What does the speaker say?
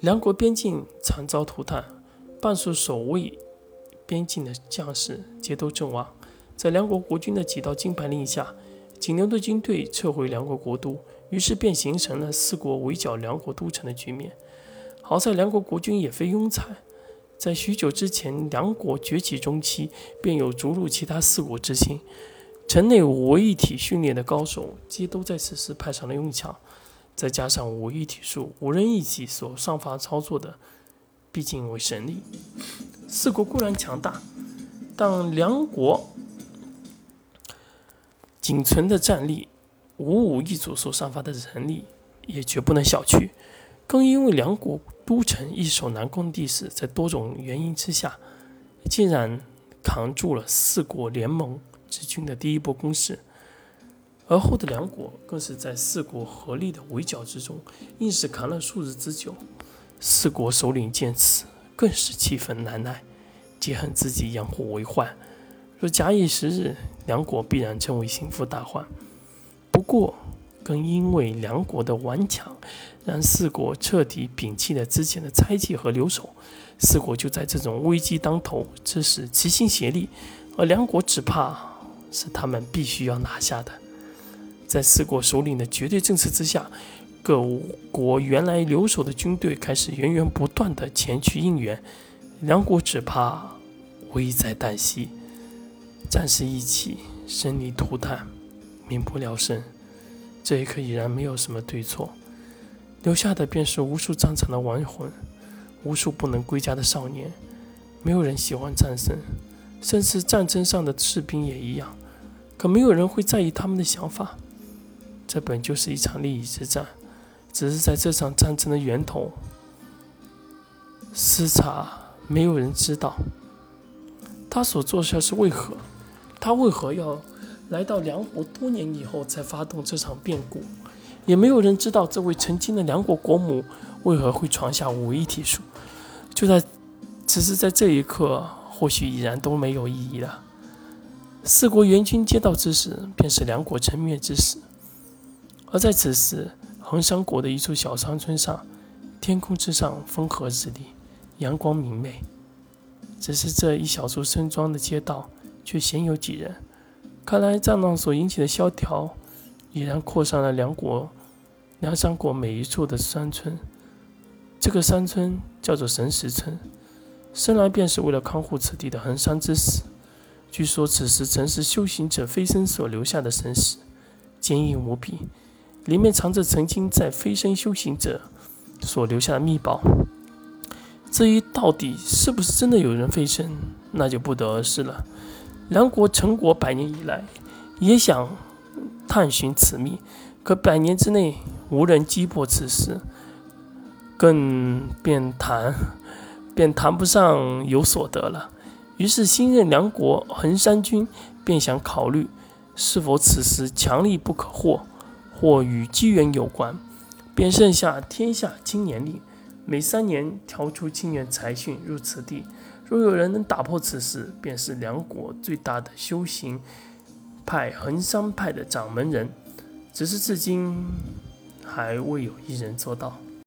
梁国边境惨遭涂炭，半数守卫边境的将士皆都阵亡。在梁国国君的几道金牌令下，景牛的军队撤回梁国国都，于是便形成了四国围剿梁国都城的局面。好在梁国国君也非庸才，在许久之前，梁国崛起中期，便有逐鹿其他四国之心。城内五位一体训练的高手，皆都在此时派上了用场。再加上五一体术，五人一己所上发操作的，毕竟为神力。四国固然强大，但梁国仅存的战力，五五一组所上发的人力，也绝不能小觑。更因为梁国都城易守难攻的地势，在多种原因之下，竟然扛住了四国联盟。之军的第一波攻势，而后的梁国更是在四国合力的围剿之中，硬是扛了数日之久。四国首领见此，更是气愤难耐，皆恨自己养虎为患。若假以时日，梁国必然成为心腹大患。不过，更因为梁国的顽强，让四国彻底摒弃了之前的猜忌和留守。四国就在这种危机当头之时齐心协力，而梁国只怕。是他们必须要拿下的。在四国首领的绝对政策之下，各国原来留守的军队开始源源不断的前去应援。梁国只怕危在旦夕，战事一起，生灵涂炭，民不聊生。这一刻已然没有什么对错，留下的便是无数战场的亡魂，无数不能归家的少年。没有人喜欢战争，甚至战争上的士兵也一样。可没有人会在意他们的想法。这本就是一场利益之战，只是在这场战争的源头，视察没有人知道他所做下是为何，他为何要来到梁国多年以后才发动这场变故，也没有人知道这位曾经的梁国国母为何会传下武艺体术。就在，只是在这一刻，或许已然都没有意义了。四国援军接到之时，便是梁国成灭之时。而在此时，衡山国的一处小山村上，天空之上风和日丽，阳光明媚。只是这一小处村庄的街道却鲜有几人。看来战乱所引起的萧条，已然扩散了梁国、梁山国每一处的山村。这个山村叫做神石村，生来便是为了看护此地的衡山之死。据说此时曾是修行者飞升所留下的神石，坚硬无比，里面藏着曾经在飞升修行者所留下的秘宝。至于到底是不是真的有人飞升，那就不得而知了。梁国成国百年以来，也想探寻此秘，可百年之内无人击破此事，更便谈便谈不上有所得了。于是，新任梁国衡山君便想考虑，是否此时强力不可获，或与机缘有关，便剩下天下青年力，每三年调出青年才俊入此地。若有人能打破此事，便是梁国最大的修行派衡山派的掌门人。只是至今还未有一人做到。